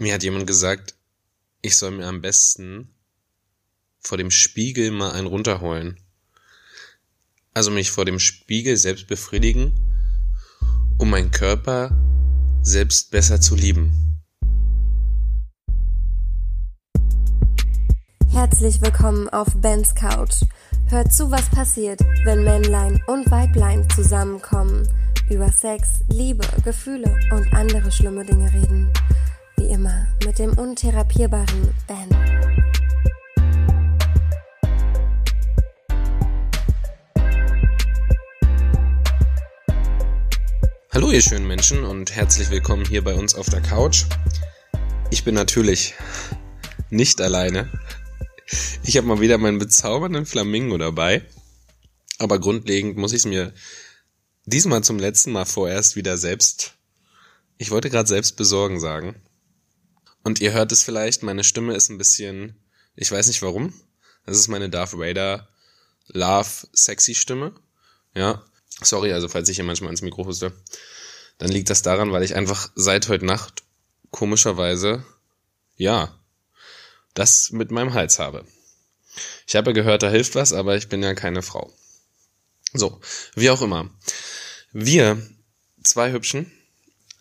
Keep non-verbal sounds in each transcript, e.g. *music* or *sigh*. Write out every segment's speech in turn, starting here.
Mir hat jemand gesagt, ich soll mir am besten vor dem Spiegel mal einen runterholen. Also mich vor dem Spiegel selbst befriedigen, um meinen Körper selbst besser zu lieben. Herzlich willkommen auf Bens Couch. Hört zu, was passiert, wenn Männlein und Weiblein zusammenkommen, über Sex, Liebe, Gefühle und andere schlimme Dinge reden wie immer mit dem untherapierbaren Ben. Hallo ihr schönen Menschen und herzlich willkommen hier bei uns auf der Couch. Ich bin natürlich nicht alleine. Ich habe mal wieder meinen bezaubernden Flamingo dabei. Aber grundlegend muss ich es mir diesmal zum letzten Mal vorerst wieder selbst. Ich wollte gerade selbst besorgen sagen. Und ihr hört es vielleicht, meine Stimme ist ein bisschen, ich weiß nicht warum. Das ist meine Darth Vader Love Sexy Stimme. Ja. Sorry, also falls ich hier manchmal ins Mikro huste. Dann liegt das daran, weil ich einfach seit heute Nacht komischerweise, ja, das mit meinem Hals habe. Ich habe gehört, da hilft was, aber ich bin ja keine Frau. So, wie auch immer. Wir, zwei Hübschen,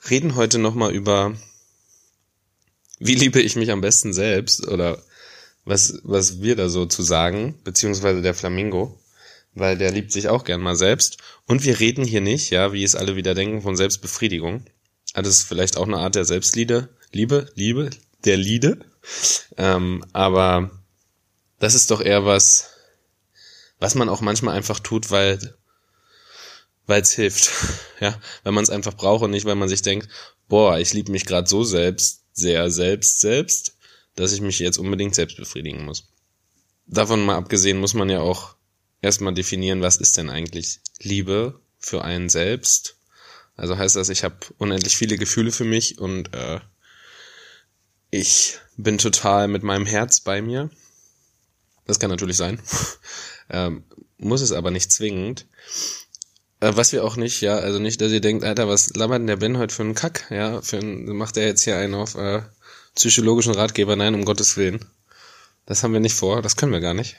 reden heute nochmal über wie liebe ich mich am besten selbst oder was, was wir da so zu sagen, beziehungsweise der Flamingo, weil der liebt sich auch gern mal selbst. Und wir reden hier nicht, ja, wie es alle wieder denken, von Selbstbefriedigung. Ah, das ist vielleicht auch eine Art der Selbstliebe, Liebe, Liebe, der Liede. Ähm, aber das ist doch eher was, was man auch manchmal einfach tut, weil weil es hilft, *laughs* ja, weil man es einfach braucht und nicht, weil man sich denkt, boah, ich liebe mich gerade so selbst, sehr selbst selbst, dass ich mich jetzt unbedingt selbst befriedigen muss. Davon mal abgesehen muss man ja auch erstmal definieren, was ist denn eigentlich Liebe für einen selbst. Also heißt das, ich habe unendlich viele Gefühle für mich und äh, ich bin total mit meinem Herz bei mir. Das kann natürlich sein. *laughs* ähm, muss es aber nicht zwingend. Äh, was wir auch nicht, ja, also nicht, dass ihr denkt, Alter, was labert denn der Ben heute für einen Kack, ja, für einen, macht er jetzt hier einen auf äh, psychologischen Ratgeber, nein, um Gottes Willen. Das haben wir nicht vor, das können wir gar nicht.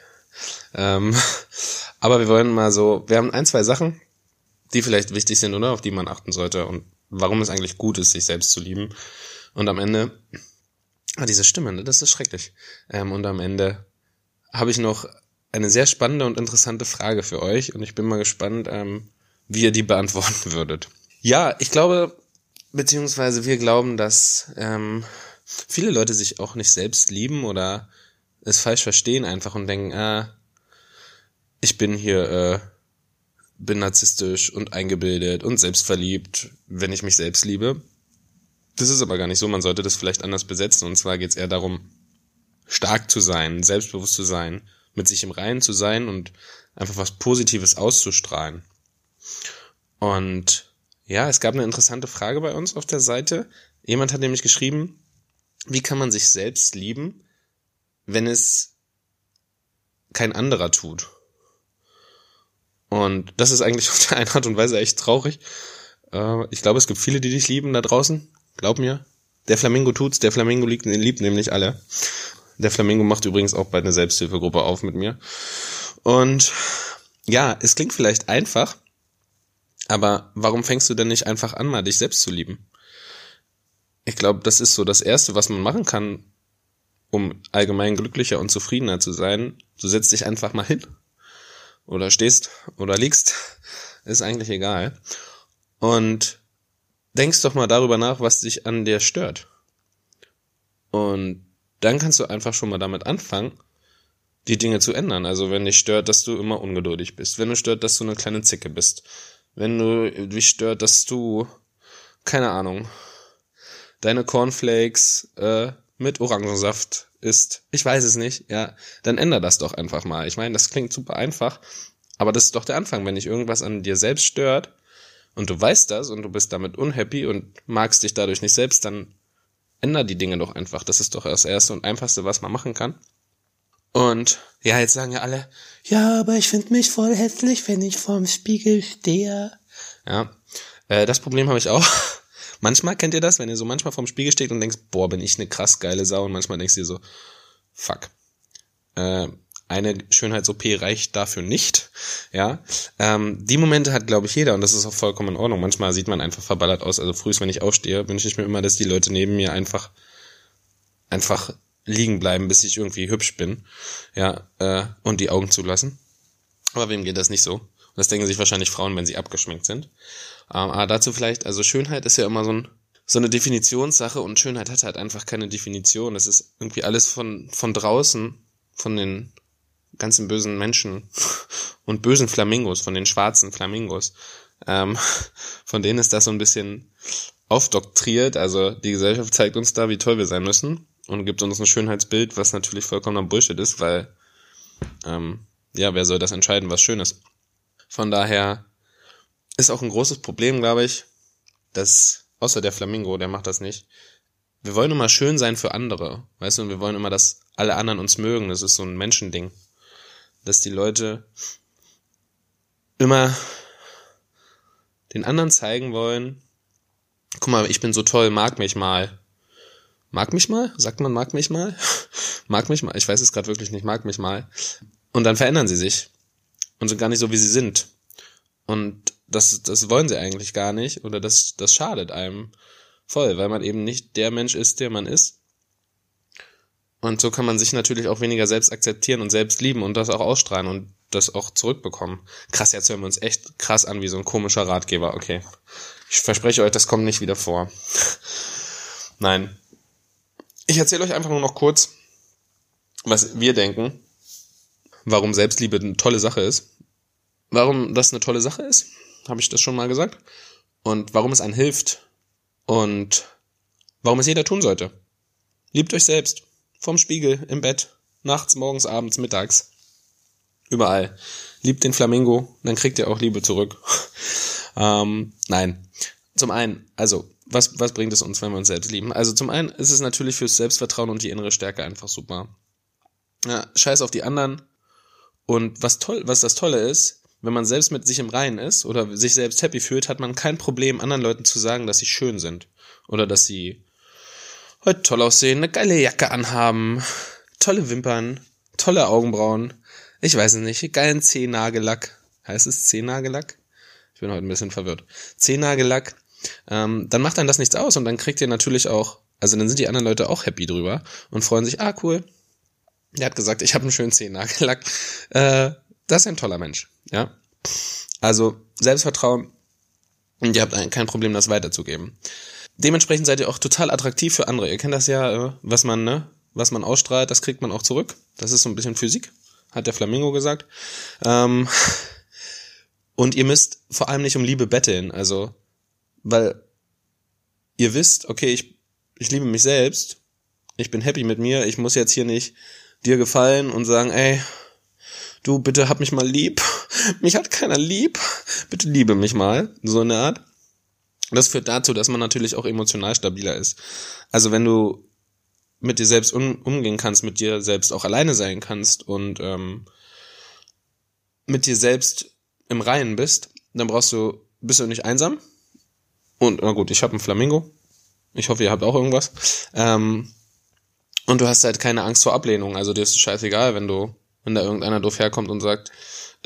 Ähm, *laughs* aber wir wollen mal so, wir haben ein, zwei Sachen, die vielleicht wichtig sind, oder, auf die man achten sollte und warum es eigentlich gut ist, sich selbst zu lieben. Und am Ende, ah, diese Stimme, ne, das ist schrecklich. Ähm, und am Ende habe ich noch eine sehr spannende und interessante Frage für euch und ich bin mal gespannt, ähm, wie ihr die beantworten *laughs* würdet. Ja, ich glaube, beziehungsweise wir glauben, dass ähm, viele Leute sich auch nicht selbst lieben oder es falsch verstehen einfach und denken, ah, ich bin hier, äh, bin narzisstisch und eingebildet und selbstverliebt, wenn ich mich selbst liebe. Das ist aber gar nicht so, man sollte das vielleicht anders besetzen. Und zwar geht es eher darum, stark zu sein, selbstbewusst zu sein, mit sich im Reinen zu sein und einfach was Positives auszustrahlen. Und ja, es gab eine interessante Frage bei uns auf der Seite. Jemand hat nämlich geschrieben, wie kann man sich selbst lieben, wenn es kein anderer tut? Und das ist eigentlich *laughs* auf der einen Art und Weise echt traurig. Äh, ich glaube, es gibt viele, die dich lieben da draußen. Glaub mir. Der Flamingo tut's, der Flamingo liebt, liebt nämlich alle. Der Flamingo macht übrigens auch bei einer Selbsthilfegruppe auf mit mir. Und ja, es klingt vielleicht einfach, aber warum fängst du denn nicht einfach an, mal dich selbst zu lieben? Ich glaube, das ist so das Erste, was man machen kann, um allgemein glücklicher und zufriedener zu sein. Du setzt dich einfach mal hin. Oder stehst oder liegst. Ist eigentlich egal. Und denkst doch mal darüber nach, was dich an dir stört. Und dann kannst du einfach schon mal damit anfangen, die Dinge zu ändern. Also wenn dich stört, dass du immer ungeduldig bist, wenn du stört, dass du eine kleine Zicke bist, wenn du dich stört, dass du, keine Ahnung, deine Cornflakes äh, mit Orangensaft isst. Ich weiß es nicht, ja, dann änder das doch einfach mal. Ich meine, das klingt super einfach, aber das ist doch der Anfang. Wenn dich irgendwas an dir selbst stört und du weißt das und du bist damit unhappy und magst dich dadurch nicht selbst, dann änder die Dinge doch einfach. Das ist doch das Erste und Einfachste, was man machen kann. Und ja, jetzt sagen ja alle, ja, aber ich finde mich voll hässlich, wenn ich vorm Spiegel stehe. Ja, äh, das Problem habe ich auch. *laughs* Manchmal kennt ihr das, wenn ihr so manchmal vorm Spiegel steht und denkst, boah, bin ich eine krass geile Sau und manchmal denkst dir so, fuck. Äh, eine Schönheits-OP reicht dafür nicht. Ja, ähm, die Momente hat, glaube ich, jeder und das ist auch vollkommen in Ordnung. Manchmal sieht man einfach verballert aus. Also frühst, wenn ich aufstehe, wünsche ich mir immer, dass die Leute neben mir einfach einfach liegen bleiben, bis ich irgendwie hübsch bin. Ja, äh, und die Augen zulassen. Aber wem geht das nicht so? Das denken sich wahrscheinlich Frauen, wenn sie abgeschminkt sind. Ähm, aber dazu vielleicht, also Schönheit ist ja immer so ein so eine Definitionssache und Schönheit hat halt einfach keine Definition. Es ist irgendwie alles von, von draußen, von den ganzen bösen Menschen *laughs* und bösen Flamingos, von den schwarzen Flamingos. Ähm, *laughs* von denen ist das so ein bisschen aufdoktriert. Also die Gesellschaft zeigt uns da, wie toll wir sein müssen und gibt uns ein Schönheitsbild, was natürlich vollkommener Bullshit ist, weil ähm, ja, wer soll das entscheiden, was schön ist? Von daher ist auch ein großes Problem, glaube ich, dass, außer der Flamingo, der macht das nicht, wir wollen immer schön sein für andere, weißt du, und wir wollen immer, dass alle anderen uns mögen, das ist so ein Menschending, dass die Leute immer den anderen zeigen wollen, guck mal, ich bin so toll, mag mich mal. Mag mich mal? Sagt man mag mich mal? *laughs* mag mich mal? Ich weiß es gerade wirklich nicht, mag mich mal. Und dann verändern sie sich und sind gar nicht so, wie sie sind. Und das, das wollen sie eigentlich gar nicht oder das, das schadet einem voll, weil man eben nicht der Mensch ist, der man ist. Und so kann man sich natürlich auch weniger selbst akzeptieren und selbst lieben und das auch ausstrahlen und das auch zurückbekommen. Krass, jetzt hören wir uns echt krass an wie so ein komischer Ratgeber. Okay. Ich verspreche euch, das kommt nicht wieder vor. *laughs* Nein. Ich erzähle euch einfach nur noch kurz, was wir denken, warum Selbstliebe eine tolle Sache ist. Warum das eine tolle Sache ist, habe ich das schon mal gesagt. Und warum es einen hilft. Und warum es jeder tun sollte. Liebt euch selbst. Vom Spiegel, im Bett, nachts, morgens, abends, mittags. Überall. Liebt den Flamingo, dann kriegt ihr auch Liebe zurück. *laughs* ähm, nein. Zum einen, also, was, was bringt es uns, wenn wir uns selbst lieben? Also zum einen ist es natürlich fürs Selbstvertrauen und die innere Stärke einfach super. Ja, scheiß auf die anderen. Und was toll, was das Tolle ist, wenn man selbst mit sich im Reinen ist oder sich selbst happy fühlt, hat man kein Problem, anderen Leuten zu sagen, dass sie schön sind. Oder dass sie heute toll aussehen, eine geile Jacke anhaben, tolle Wimpern, tolle Augenbrauen, ich weiß es nicht, geilen Zehnagellack. Heißt es Zehnagellack? Ich bin heute ein bisschen verwirrt. Zehnagellack. Ähm, dann macht dann das nichts aus und dann kriegt ihr natürlich auch, also dann sind die anderen Leute auch happy drüber und freuen sich, ah cool. Der hat gesagt, ich habe einen schönen Zehnagellack. Äh, das ist ein toller Mensch, ja. Also Selbstvertrauen und ihr habt kein Problem, das weiterzugeben. Dementsprechend seid ihr auch total attraktiv für andere. Ihr kennt das ja, äh, was man, ne, was man ausstrahlt, das kriegt man auch zurück. Das ist so ein bisschen Physik, hat der Flamingo gesagt. Ähm, und ihr müsst vor allem nicht um Liebe betteln, also, weil ihr wisst, okay, ich, ich liebe mich selbst, ich bin happy mit mir, ich muss jetzt hier nicht dir gefallen und sagen, ey, du bitte hab mich mal lieb, *laughs* mich hat keiner lieb, bitte liebe mich mal, so eine Art. Das führt dazu, dass man natürlich auch emotional stabiler ist. Also wenn du mit dir selbst um, umgehen kannst, mit dir selbst auch alleine sein kannst und ähm, mit dir selbst im Reinen bist, dann brauchst du, bist du nicht einsam. Und na gut, ich habe einen Flamingo. Ich hoffe, ihr habt auch irgendwas. Ähm, und du hast halt keine Angst vor Ablehnung. Also dir ist es scheißegal, wenn du, wenn da irgendeiner doof herkommt und sagt,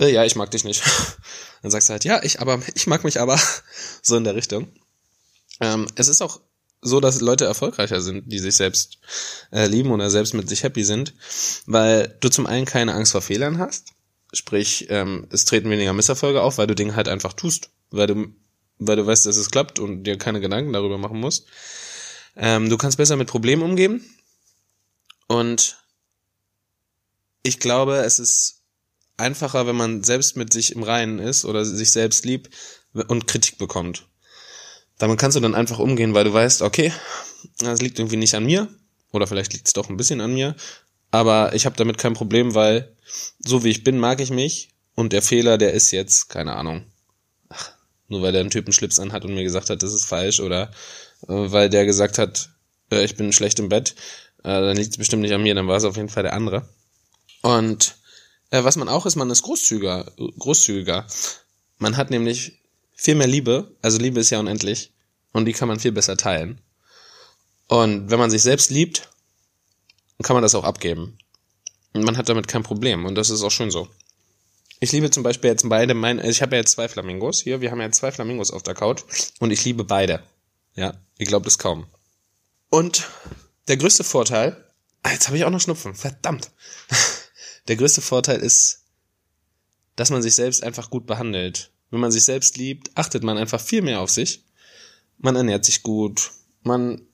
äh, ja, ich mag dich nicht. *laughs* Dann sagst du halt, ja, ich aber, ich mag mich aber. *laughs* So in der Richtung. Ähm, es ist auch so, dass Leute erfolgreicher sind, die sich selbst äh, lieben oder selbst mit sich happy sind, weil du zum einen keine Angst vor Fehlern hast, sprich, ähm, es treten weniger Misserfolge auf, weil du Dinge halt einfach tust, weil du, weil du weißt, dass es klappt und dir keine Gedanken darüber machen musst. Ähm, du kannst besser mit Problemen umgehen und ich glaube, es ist einfacher, wenn man selbst mit sich im Reinen ist oder sich selbst liebt und Kritik bekommt. Damit kannst du dann einfach umgehen, weil du weißt, okay, das liegt irgendwie nicht an mir oder vielleicht liegt es doch ein bisschen an mir, aber ich habe damit kein Problem, weil so wie ich bin, mag ich mich und der Fehler, der ist jetzt, keine Ahnung, nur weil der einen Typen Schlips anhat und mir gesagt hat, das ist falsch oder äh, weil der gesagt hat, äh, ich bin schlecht im Bett, äh, dann liegt es bestimmt nicht an mir, dann war es auf jeden Fall der andere. Und äh, was man auch ist, man ist großzügiger, großzügiger. Man hat nämlich viel mehr Liebe, also Liebe ist ja unendlich, und die kann man viel besser teilen. Und wenn man sich selbst liebt, kann man das auch abgeben. Und man hat damit kein Problem und das ist auch schön so. Ich liebe zum Beispiel jetzt beide meine, ich habe ja jetzt zwei Flamingos hier, wir haben ja zwei Flamingos auf der Couch und ich liebe beide. Ja, ihr glaubt es kaum. Und der größte Vorteil, ah, jetzt habe ich auch noch Schnupfen, verdammt. *laughs* Der größte Vorteil ist, dass man sich selbst einfach gut behandelt. Wenn man sich selbst liebt, achtet man einfach viel mehr auf sich. Man ernährt sich gut, man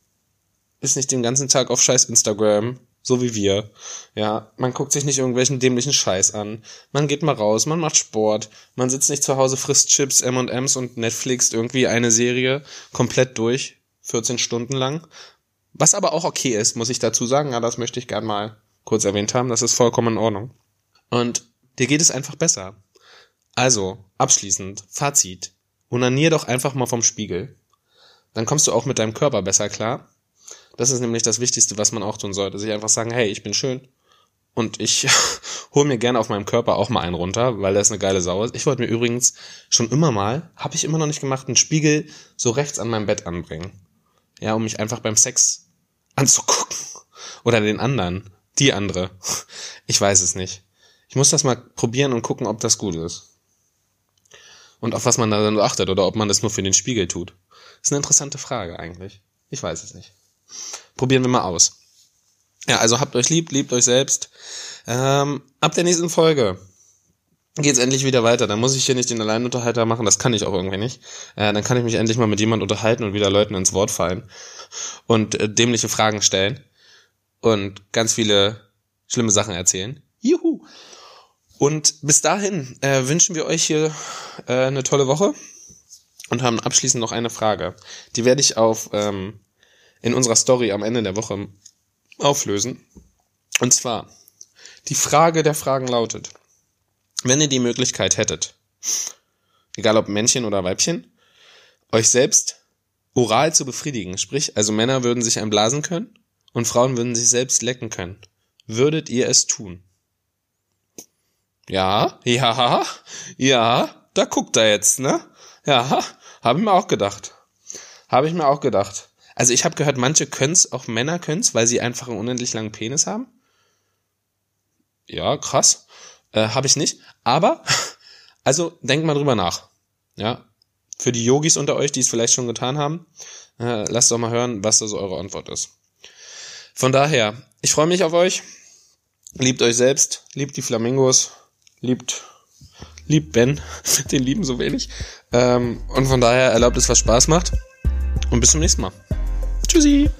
ist nicht den ganzen Tag auf scheiß Instagram, so wie wir. Ja, man guckt sich nicht irgendwelchen dämlichen Scheiß an. Man geht mal raus, man macht Sport, man sitzt nicht zu Hause, frisst Chips, M&Ms und Netflix irgendwie eine Serie komplett durch, 14 Stunden lang. Was aber auch okay ist, muss ich dazu sagen. Ja, das möchte ich gern mal kurz erwähnt haben. Das ist vollkommen in Ordnung. Und dir geht es einfach besser. Also, abschließend, Fazit. Unanier doch einfach mal vom Spiegel. Dann kommst du auch mit deinem Körper besser klar das ist nämlich das Wichtigste, was man auch tun sollte. Sich einfach sagen, hey, ich bin schön. Und ich *laughs* hole mir gerne auf meinem Körper auch mal einen runter, weil das eine geile Sau ist. Ich wollte mir übrigens schon immer mal, habe ich immer noch nicht gemacht, einen Spiegel so rechts an meinem Bett anbringen. Ja, um mich einfach beim Sex anzugucken. Oder den anderen. Die andere. Ich weiß es nicht. Ich muss das mal probieren und gucken, ob das gut ist. Und auf was man da dann achtet oder ob man das nur für den Spiegel tut. ist eine interessante Frage eigentlich. Ich weiß es nicht. Probieren wir mal aus. Ja, also habt euch lieb, liebt euch selbst. Ähm, ab der nächsten Folge geht's endlich wieder weiter. Dann muss ich hier nicht den Alleinunterhalter machen. Das kann ich auch irgendwie nicht. Äh, dann kann ich mich endlich mal mit jemand unterhalten und wieder Leuten ins Wort fallen und äh, dämliche Fragen stellen und ganz viele schlimme Sachen erzählen. Juhu! Und bis dahin äh, wünschen wir euch hier äh, eine tolle Woche und haben abschließend noch eine Frage. Die werde ich auf ähm, in unserer Story am Ende der Woche auflösen. Und zwar, die Frage der Fragen lautet, wenn ihr die Möglichkeit hättet, egal ob Männchen oder Weibchen, euch selbst oral zu befriedigen, sprich, also Männer würden sich einblasen können und Frauen würden sich selbst lecken können, würdet ihr es tun? Ja, ja, ja, da guckt er jetzt, ne? Ja, habe ich mir auch gedacht. Habe ich mir auch gedacht. Also ich habe gehört, manche können's, auch Männer können's, weil sie einfach einen unendlich langen Penis haben. Ja, krass. Äh, habe ich nicht. Aber, *laughs* also denkt mal drüber nach. Ja. Für die Yogis unter euch, die es vielleicht schon getan haben, äh, lasst doch mal hören, was da so eure Antwort ist. Von daher, ich freue mich auf euch. Liebt euch selbst, liebt die Flamingos, liebt, liebt Ben, *laughs* den lieben so wenig. Ähm, und von daher erlaubt es, was Spaß macht. Und bis zum nächsten Mal. Tschüssi.